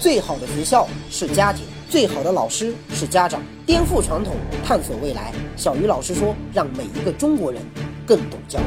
最好的学校是家庭，最好的老师是家长。颠覆传统，探索未来。小鱼老师说，让每一个中国人更懂教育。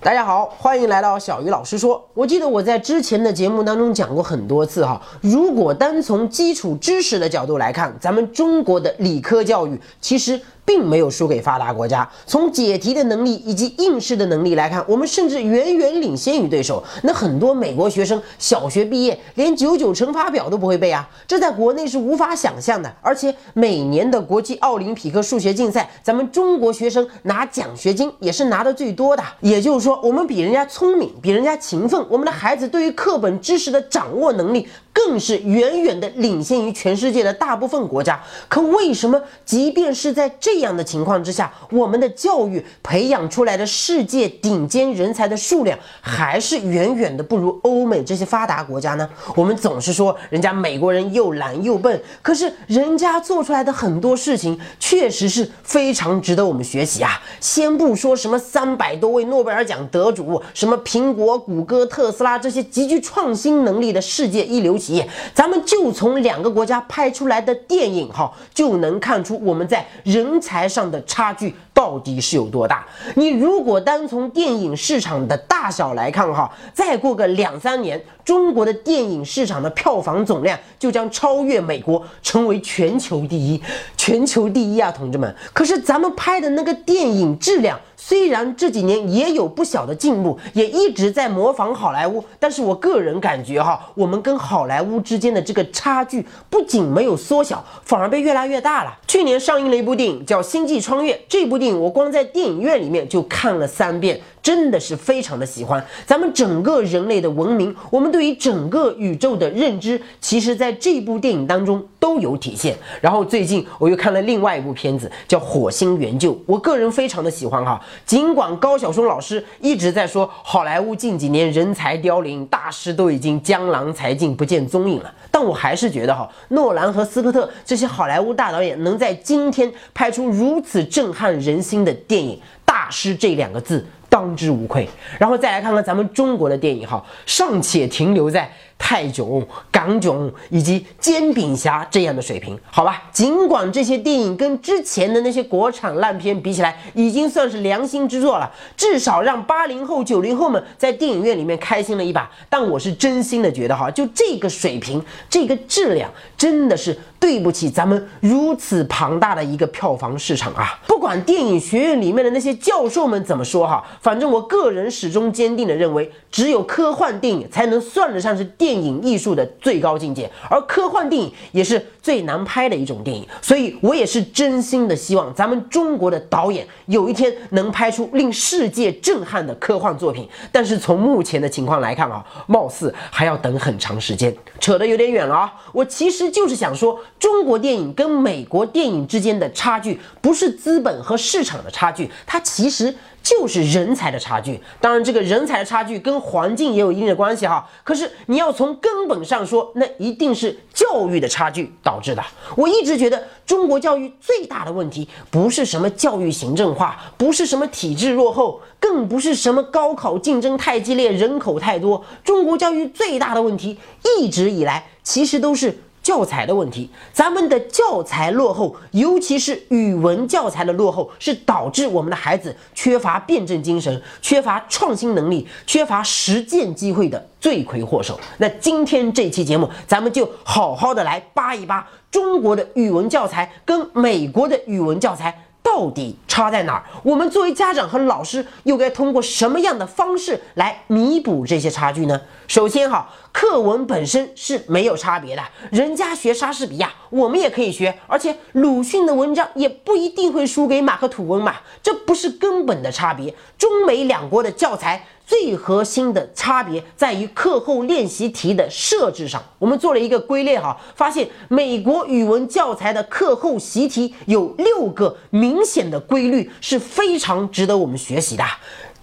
大家好，欢迎来到小鱼老师说。我记得我在之前的节目当中讲过很多次哈，如果单从基础知识的角度来看，咱们中国的理科教育其实。并没有输给发达国家。从解题的能力以及应试的能力来看，我们甚至远远领先于对手。那很多美国学生小学毕业连九九乘法表都不会背啊，这在国内是无法想象的。而且每年的国际奥林匹克数学竞赛，咱们中国学生拿奖学金也是拿的最多的。也就是说，我们比人家聪明，比人家勤奋，我们的孩子对于课本知识的掌握能力。更是远远的领先于全世界的大部分国家。可为什么，即便是在这样的情况之下，我们的教育培养出来的世界顶尖人才的数量，还是远远的不如欧美这些发达国家呢？我们总是说人家美国人又懒又笨，可是人家做出来的很多事情，确实是非常值得我们学习啊！先不说什么三百多位诺贝尔奖得主，什么苹果、谷歌、特斯拉这些极具创新能力的世界一流。企业，咱们就从两个国家拍出来的电影哈，就能看出我们在人才上的差距到底是有多大。你如果单从电影市场的大小来看哈，再过个两三年，中国的电影市场的票房总量就将超越美国，成为全球第一。全球第一啊，同志们！可是咱们拍的那个电影质量。虽然这几年也有不小的进步，也一直在模仿好莱坞，但是我个人感觉哈，我们跟好莱坞之间的这个差距不仅没有缩小，反而被越来越大了。去年上映了一部电影叫《星际穿越》，这部电影我光在电影院里面就看了三遍。真的是非常的喜欢咱们整个人类的文明，我们对于整个宇宙的认知，其实在这部电影当中都有体现。然后最近我又看了另外一部片子，叫《火星援救》，我个人非常的喜欢哈。尽管高晓松老师一直在说好莱坞近几年人才凋零，大师都已经江郎才尽，不见踪影了，但我还是觉得哈，诺兰和斯科特这些好莱坞大导演能在今天拍出如此震撼人心的电影，大师这两个字。当之无愧，然后再来看看咱们中国的电影哈，尚且停留在。泰囧、港囧以及煎饼侠这样的水平，好吧。尽管这些电影跟之前的那些国产烂片比起来，已经算是良心之作了，至少让八零后、九零后们在电影院里面开心了一把。但我是真心的觉得哈，就这个水平、这个质量，真的是对不起咱们如此庞大的一个票房市场啊！不管电影学院里面的那些教授们怎么说哈，反正我个人始终坚定的认为，只有科幻电影才能算得上是电。电影艺术的最高境界，而科幻电影也是最难拍的一种电影，所以我也是真心的希望咱们中国的导演有一天能拍出令世界震撼的科幻作品。但是从目前的情况来看啊，貌似还要等很长时间，扯得有点远了啊。我其实就是想说，中国电影跟美国电影之间的差距，不是资本和市场的差距，它其实。就是人才的差距，当然这个人才的差距跟环境也有一定的关系哈。可是你要从根本上说，那一定是教育的差距导致的。我一直觉得中国教育最大的问题，不是什么教育行政化，不是什么体制落后，更不是什么高考竞争太激烈、人口太多。中国教育最大的问题，一直以来其实都是。教材的问题，咱们的教材落后，尤其是语文教材的落后，是导致我们的孩子缺乏辩证精神、缺乏创新能力、缺乏实践机会的罪魁祸首。那今天这期节目，咱们就好好的来扒一扒中国的语文教材跟美国的语文教材。到底差在哪儿？我们作为家长和老师，又该通过什么样的方式来弥补这些差距呢？首先，哈，课文本身是没有差别的，人家学莎士比亚，我们也可以学，而且鲁迅的文章也不一定会输给马克吐温嘛，这不是根本的差别。中美两国的教材。最核心的差别在于课后练习题的设置上。我们做了一个归类哈，发现美国语文教材的课后习题有六个明显的规律，是非常值得我们学习的。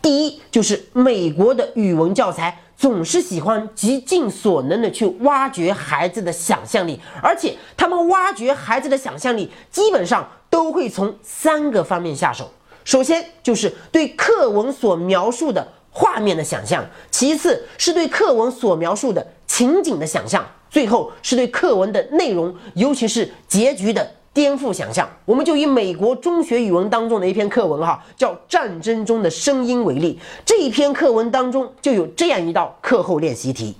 第一，就是美国的语文教材总是喜欢极尽所能的去挖掘孩子的想象力，而且他们挖掘孩子的想象力，基本上都会从三个方面下手。首先，就是对课文所描述的。画面的想象，其次是对课文所描述的情景的想象，最后是对课文的内容，尤其是结局的。颠覆想象，我们就以美国中学语文当中的一篇课文哈，叫《战争中的声音》为例。这一篇课文当中就有这样一道课后练习题：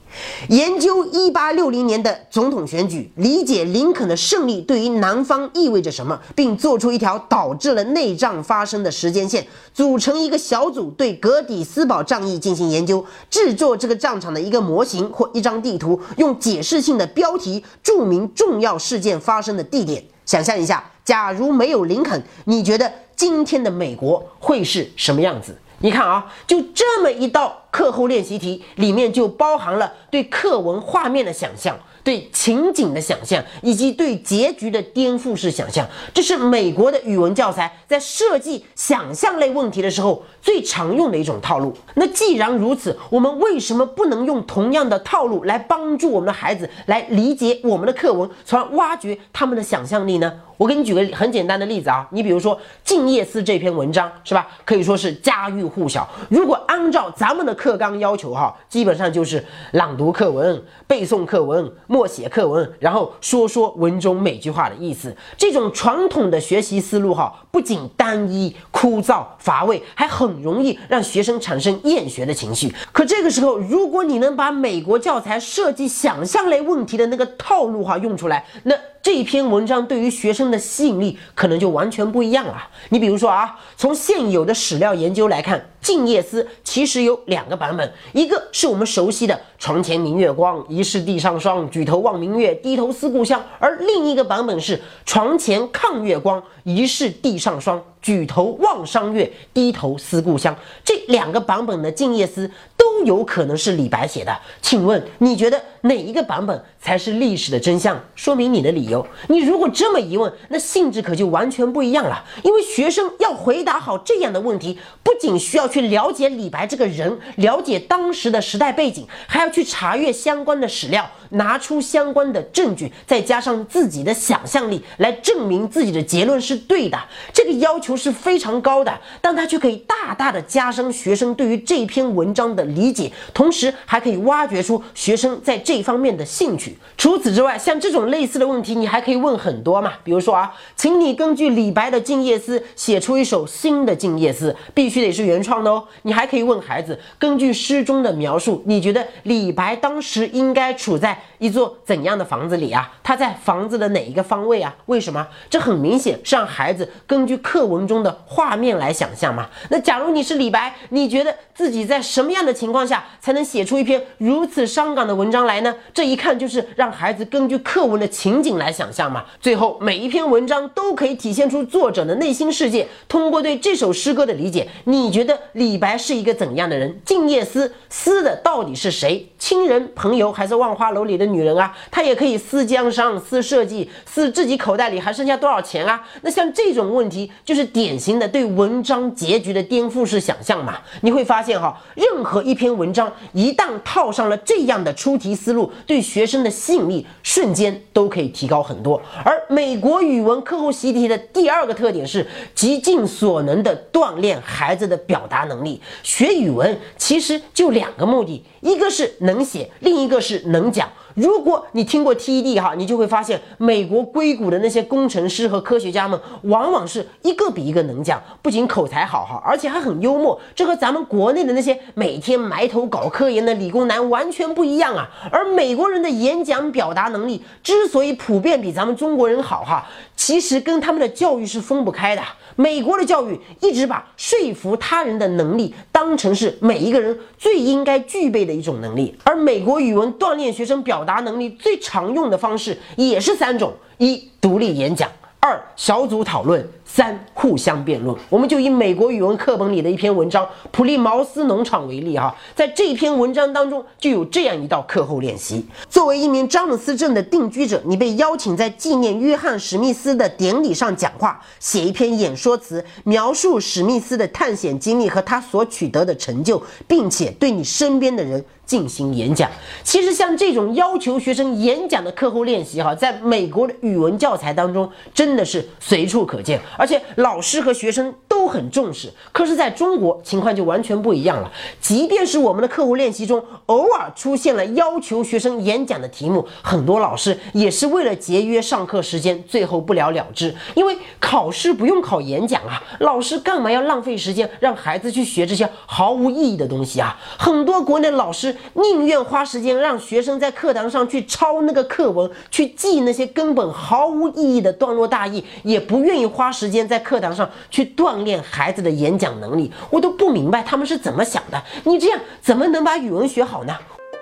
研究1860年的总统选举，理解林肯的胜利对于南方意味着什么，并做出一条导致了内战发生的时间线。组成一个小组，对格底斯堡战役进行研究，制作这个战场的一个模型或一张地图，用解释性的标题注明重要事件发生的地点。想象一下，假如没有林肯，你觉得今天的美国会是什么样子？你看啊，就这么一道课后练习题，里面就包含了对课文画面的想象。对情景的想象，以及对结局的颠覆式想象，这是美国的语文教材在设计想象类问题的时候最常用的一种套路。那既然如此，我们为什么不能用同样的套路来帮助我们的孩子来理解我们的课文，从而挖掘他们的想象力呢？我给你举个很简单的例子啊，你比如说《静夜思》这篇文章是吧？可以说是家喻户晓。如果按照咱们的课纲要求哈，基本上就是朗读课文、背诵课文。默写课文，然后说说文中每句话的意思。这种传统的学习思路哈，不仅单一、枯燥、乏味，还很容易让学生产生厌学的情绪。可这个时候，如果你能把美国教材设计想象类问题的那个套路哈用出来，那。这篇文章对于学生的吸引力可能就完全不一样了。你比如说啊，从现有的史料研究来看，《静夜思》其实有两个版本，一个是我们熟悉的“床前明月光，疑是地上霜。举头望明月，低头思故乡”，而另一个版本是“床前看月光，疑是地上霜。举头望山月，低头思故乡”。这两个版本的《静夜思》。都都有可能是李白写的，请问你觉得哪一个版本才是历史的真相？说明你的理由。你如果这么一问，那性质可就完全不一样了。因为学生要回答好这样的问题，不仅需要去了解李白这个人，了解当时的时代背景，还要去查阅相关的史料，拿出相关的证据，再加上自己的想象力来证明自己的结论是对的。这个要求是非常高的，但它却可以大大的加深学生对于这篇文章的理。理解，同时还可以挖掘出学生在这方面的兴趣。除此之外，像这种类似的问题，你还可以问很多嘛。比如说啊，请你根据李白的《静夜思》写出一首新的《静夜思》，必须得是原创的哦。你还可以问孩子，根据诗中的描述，你觉得李白当时应该处在一座怎样的房子里啊？他在房子的哪一个方位啊？为什么？这很明显是让孩子根据课文中的画面来想象嘛。那假如你是李白，你觉得自己在什么样的情况？况下才能写出一篇如此伤感的文章来呢？这一看就是让孩子根据课文的情景来想象嘛。最后每一篇文章都可以体现出作者的内心世界。通过对这首诗歌的理解，你觉得李白是一个怎样的人？静夜思思的到底是谁？亲人、朋友还是万花楼里的女人啊？他也可以思江山、思设计、思自己口袋里还剩下多少钱啊？那像这种问题，就是典型的对文章结局的颠覆式想象嘛。你会发现哈，任何一篇。篇文章一旦套上了这样的出题思路，对学生的吸引力瞬间都可以提高很多。而美国语文课后习题的第二个特点是极尽所能的锻炼孩子的表达能力。学语文其实就两个目的，一个是能写，另一个是能讲。如果你听过 TED 哈，你就会发现美国硅谷的那些工程师和科学家们，往往是一个比一个能讲，不仅口才好哈，而且还很幽默。这和咱们国内的那些每天埋头搞科研的理工男完全不一样啊。而美国人的演讲表达能力之所以普遍比咱们中国人好哈，其实跟他们的教育是分不开的。美国的教育一直把说服他人的能力当成是每一个人最应该具备的一种能力，而美国语文锻炼学生表答能力最常用的方式也是三种：一、独立演讲。二小组讨论，三互相辩论。我们就以美国语文课本里的一篇文章《普利茅斯农场》为例哈，在这篇文章当中就有这样一道课后练习。作为一名詹姆斯镇的定居者，你被邀请在纪念约翰史密斯的典礼上讲话，写一篇演说词，描述史密斯的探险经历和他所取得的成就，并且对你身边的人进行演讲。其实像这种要求学生演讲的课后练习哈，在美国的语文教材当中真的是随处可见，而且老师和学生都很重视。可是在中国情况就完全不一样了，即便是我们的课后练习中偶尔出现了要求学生演讲的题目，很多老师也是为了节约上课时间，最后不了了之。因为考试不用考演讲啊，老师干嘛要浪费时间让孩子去学这些毫无意义的东西啊？很多国内老师宁愿花时间让学生在课堂上去抄那个课文，去记那些根本毫无意义的段落大意，也不愿意花时时间在课堂上去锻炼孩子的演讲能力。我都不明白他们是怎么想的。你这样怎么能把语文学好呢？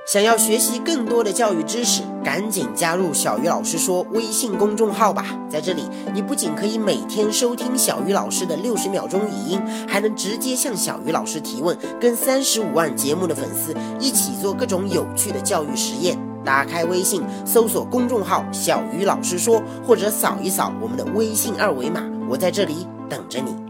想要学习更多的教育知识，赶紧加入小鱼老师说微信公众号吧！在这里，你不仅可以每天收听小鱼老师的六十秒钟语音，还能直接向小鱼老师提问，跟三十五万节目的粉丝一起做各种有趣的教育实验。打开微信，搜索公众号“小鱼老师说”，或者扫一扫我们的微信二维码，我在这里等着你。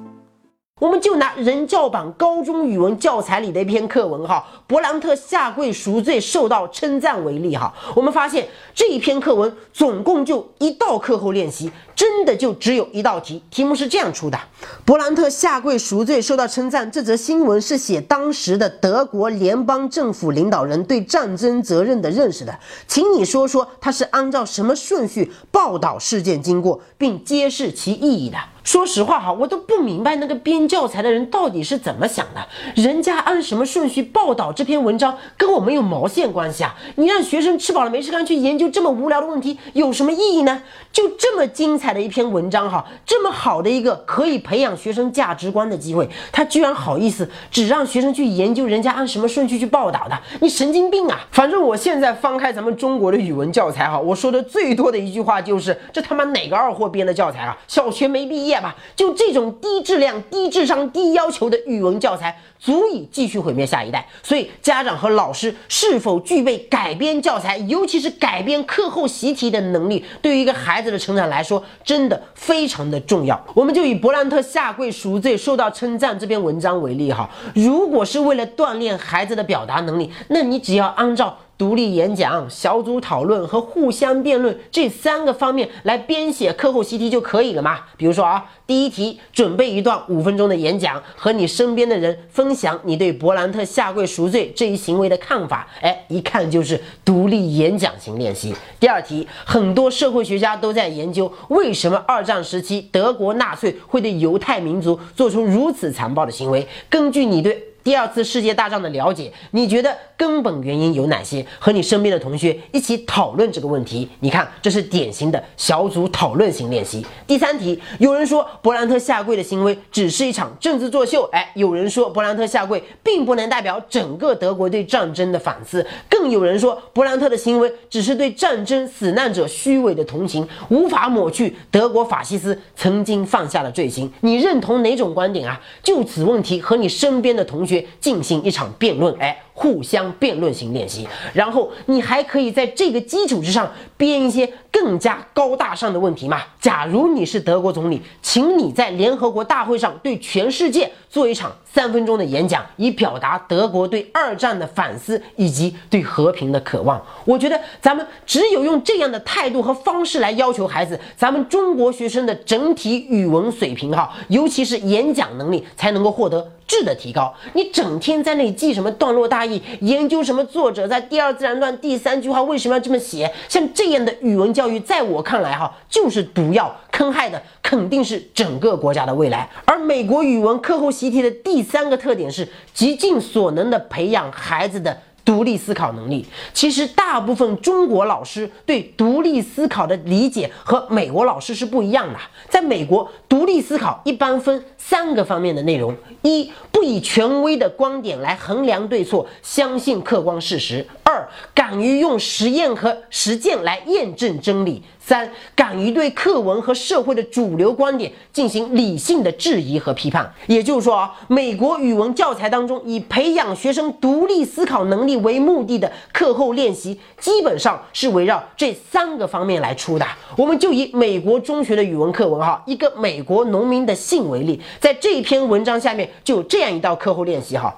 我们就拿人教版高中语文教材里的一篇课文哈，勃兰特下跪赎罪受到称赞为例哈，我们发现这一篇课文总共就一道课后练习，真的就只有一道题，题目是这样出的：勃兰特下跪赎罪受到称赞。这则新闻是写当时的德国联邦政府领导人对战争责任的认识的，请你说说他是按照什么顺序报道事件经过，并揭示其意义的。说实话哈，我都不明白那个编教材的人到底是怎么想的。人家按什么顺序报道这篇文章，跟我们有毛线关系啊？你让学生吃饱了没事干去研究这么无聊的问题，有什么意义呢？就这么精彩的一篇文章哈，这么好的一个可以培养学生价值观的机会，他居然好意思只让学生去研究人家按什么顺序去报道的？你神经病啊！反正我现在翻开咱们中国的语文教材哈，我说的最多的一句话就是这他妈哪个二货编的教材啊？小学没毕业。吧，就这种低质量、低智商、低要求的语文教材，足以继续毁灭下一代。所以，家长和老师是否具备改编教材，尤其是改编课后习题的能力，对于一个孩子的成长来说，真的非常的重要。我们就以勃兰特下跪赎罪受到称赞这篇文章为例哈，如果是为了锻炼孩子的表达能力，那你只要按照。独立演讲、小组讨论和互相辩论这三个方面来编写课后习题就可以了嘛？比如说啊，第一题准备一段五分钟的演讲，和你身边的人分享你对勃兰特下跪赎罪这一行为的看法。哎，一看就是独立演讲型练习。第二题，很多社会学家都在研究为什么二战时期德国纳粹会对犹太民族做出如此残暴的行为。根据你对第二次世界大战的了解，你觉得根本原因有哪些？和你身边的同学一起讨论这个问题。你看，这是典型的小组讨论型练习。第三题，有人说勃兰特下跪的行为只是一场政治作秀，哎，有人说勃兰特下跪并不能代表整个德国对战争的反思，更有人说勃兰特的行为只是对战争死难者虚伪的同情，无法抹去德国法西斯曾经犯下的罪行。你认同哪种观点啊？就此问题，和你身边的同学。进行一场辩论，哎。互相辩论型练习，然后你还可以在这个基础之上编一些更加高大上的问题嘛？假如你是德国总理，请你在联合国大会上对全世界做一场三分钟的演讲，以表达德国对二战的反思以及对和平的渴望。我觉得咱们只有用这样的态度和方式来要求孩子，咱们中国学生的整体语文水平哈，尤其是演讲能力，才能够获得质的提高。你整天在那里记什么段落大。研究什么？作者在第二自然段第三句话为什么要这么写？像这样的语文教育，在我看来，哈，就是毒药，坑害的肯定是整个国家的未来。而美国语文课后习题的第三个特点是，极尽所能的培养孩子的。独立思考能力，其实大部分中国老师对独立思考的理解和美国老师是不一样的。在美国，独立思考一般分三个方面的内容：一、不以权威的观点来衡量对错，相信客观事实；二、敢于用实验和实践来验证真理。三，敢于对课文和社会的主流观点进行理性的质疑和批判。也就是说啊，美国语文教材当中以培养学生独立思考能力为目的的课后练习，基本上是围绕这三个方面来出的。我们就以美国中学的语文课文哈，一个美国农民的姓为例，在这篇文章下面就有这样一道课后练习哈。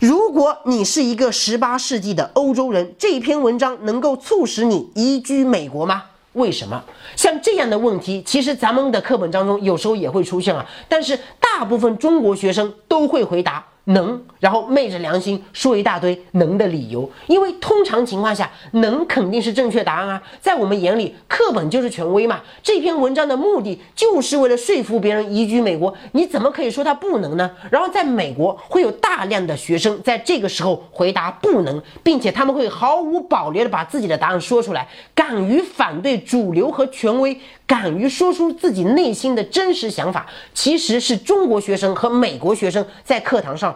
如果你是一个十八世纪的欧洲人，这篇文章能够促使你移居美国吗？为什么？像这样的问题，其实咱们的课本当中有时候也会出现啊，但是大部分中国学生都会回答。能，然后昧着良心说一大堆能的理由，因为通常情况下，能肯定是正确答案啊，在我们眼里，课本就是权威嘛。这篇文章的目的就是为了说服别人移居美国，你怎么可以说他不能呢？然后在美国会有大量的学生在这个时候回答不能，并且他们会毫无保留的把自己的答案说出来，敢于反对主流和权威。敢于说出自己内心的真实想法，其实是中国学生和美国学生在课堂上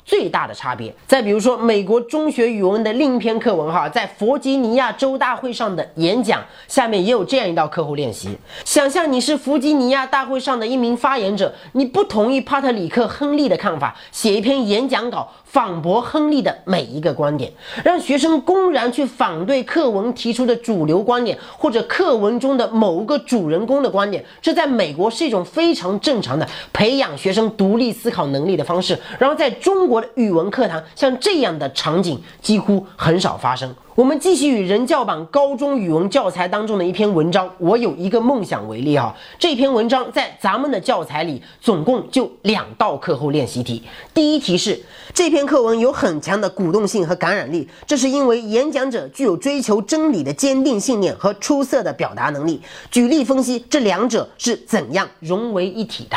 最大的差别。再比如说，美国中学语文的另一篇课文哈，在弗吉尼亚州大会上的演讲，下面也有这样一道课后练习：想象你是弗吉尼亚大会上的一名发言者，你不同意帕特里克·亨利的看法，写一篇演讲稿。反驳亨利的每一个观点，让学生公然去反对课文提出的主流观点，或者课文中的某个主人公的观点，这在美国是一种非常正常的培养学生独立思考能力的方式。然后在中国的语文课堂，像这样的场景几乎很少发生。我们继续以人教版高中语文教材当中的一篇文章《我有一个梦想》为例哈，这篇文章在咱们的教材里总共就两道课后练习题。第一题是这篇课文有很强的鼓动性和感染力，这是因为演讲者具有追求真理的坚定信念和出色的表达能力。举例分析这两者是怎样融为一体的。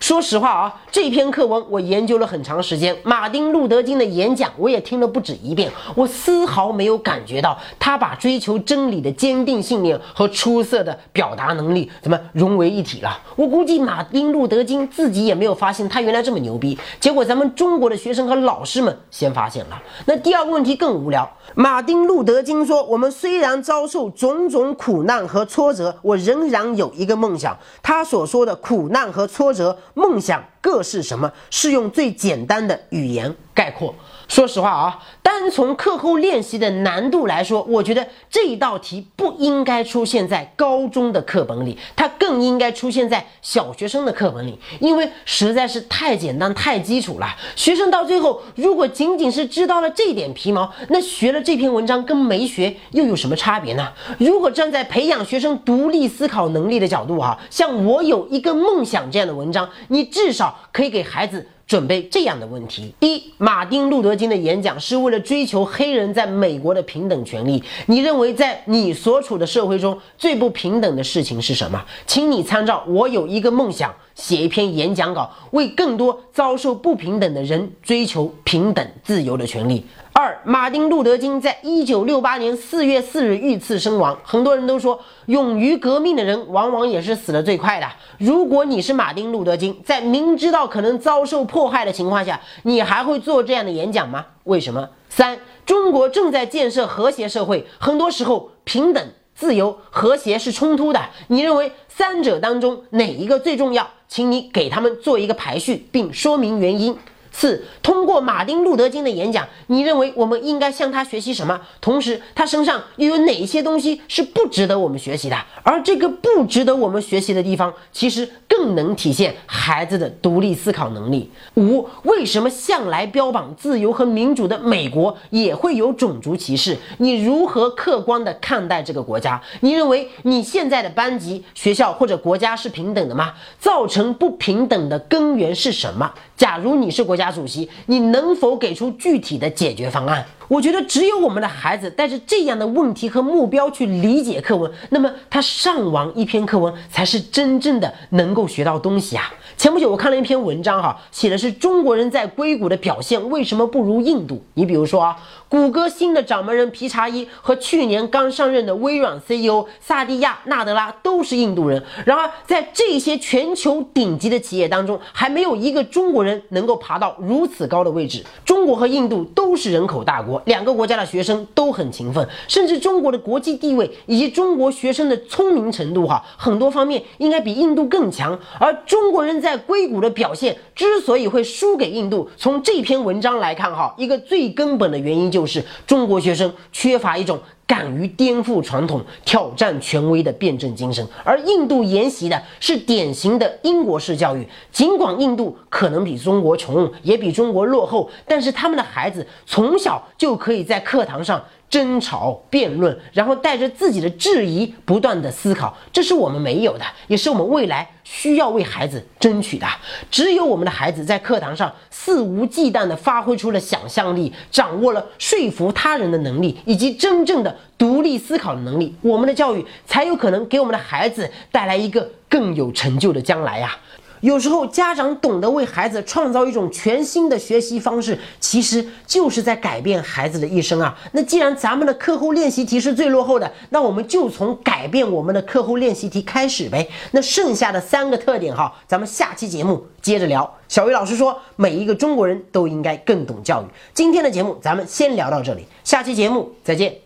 说实话啊，这篇课文我研究了很长时间，马丁路德金的演讲我也听了不止一遍，我丝毫没有感觉到他把追求真理的坚定信念和出色的表达能力怎么融为一体了。我估计马丁路德金自己也没有发现他原来这么牛逼，结果咱们中国的学生和老师们先发现了。那第二个问题更无聊，马丁路德金说：“我们虽然遭受种种苦难和挫折，我仍然有一个梦想。”他所说的苦难和挫折。梦想各是什么？是用最简单的语言概括。说实话啊，单从课后练习的难度来说，我觉得这一道题不应该出现在高中的课本里，它更应该出现在小学生的课本里，因为实在是太简单、太基础了。学生到最后，如果仅仅是知道了这点皮毛，那学了这篇文章跟没学又有什么差别呢？如果站在培养学生独立思考能力的角度哈，像我有一个梦想这样的文章，你至少可以给孩子。准备这样的问题：一，马丁·路德·金的演讲是为了追求黑人在美国的平等权利。你认为在你所处的社会中最不平等的事情是什么？请你参照《我有一个梦想》，写一篇演讲稿，为更多遭受不平等的人追求平等自由的权利。二，马丁·路德·金在一九六八年四月四日遇刺身亡。很多人都说，勇于革命的人往往也是死得最快的。如果你是马丁·路德·金，在明知道可能遭受迫害的情况下，你还会做这样的演讲吗？为什么？三，中国正在建设和谐社会，很多时候平等、自由、和谐是冲突的。你认为三者当中哪一个最重要？请你给他们做一个排序，并说明原因。四，通过马丁·路德·金的演讲，你认为我们应该向他学习什么？同时，他身上又有哪些东西是不值得我们学习的？而这个不值得我们学习的地方，其实更能体现孩子的独立思考能力。五，为什么向来标榜自由和民主的美国也会有种族歧视？你如何客观地看待这个国家？你认为你现在的班级、学校或者国家是平等的吗？造成不平等的根源是什么？假如你是国家主席，你能否给出具体的解决方案？我觉得只有我们的孩子带着这样的问题和目标去理解课文，那么他上完一篇课文才是真正的能够学到东西啊。前不久我看了一篇文章，哈，写的是中国人在硅谷的表现为什么不如印度？你比如说啊，谷歌新的掌门人皮查伊和去年刚上任的微软 CEO 萨蒂亚纳德拉都是印度人。然而，在这些全球顶级的企业当中，还没有一个中国人能够爬到如此高的位置。中国和印度都是人口大国，两个国家的学生都很勤奋，甚至中国的国际地位以及中国学生的聪明程度，哈，很多方面应该比印度更强。而中国人。在硅谷的表现之所以会输给印度，从这篇文章来看，哈，一个最根本的原因就就是中国学生缺乏一种。敢于颠覆传统、挑战权威的辩证精神，而印度沿袭的是典型的英国式教育。尽管印度可能比中国穷，也比中国落后，但是他们的孩子从小就可以在课堂上。争吵、辩论，然后带着自己的质疑，不断的思考，这是我们没有的，也是我们未来需要为孩子争取的。只有我们的孩子在课堂上肆无忌惮地发挥出了想象力，掌握了说服他人的能力，以及真正的独立思考的能力，我们的教育才有可能给我们的孩子带来一个更有成就的将来呀。有时候，家长懂得为孩子创造一种全新的学习方式，其实就是在改变孩子的一生啊。那既然咱们的课后练习题是最落后的，那我们就从改变我们的课后练习题开始呗。那剩下的三个特点哈，咱们下期节目接着聊。小鱼老师说，每一个中国人都应该更懂教育。今天的节目咱们先聊到这里，下期节目再见。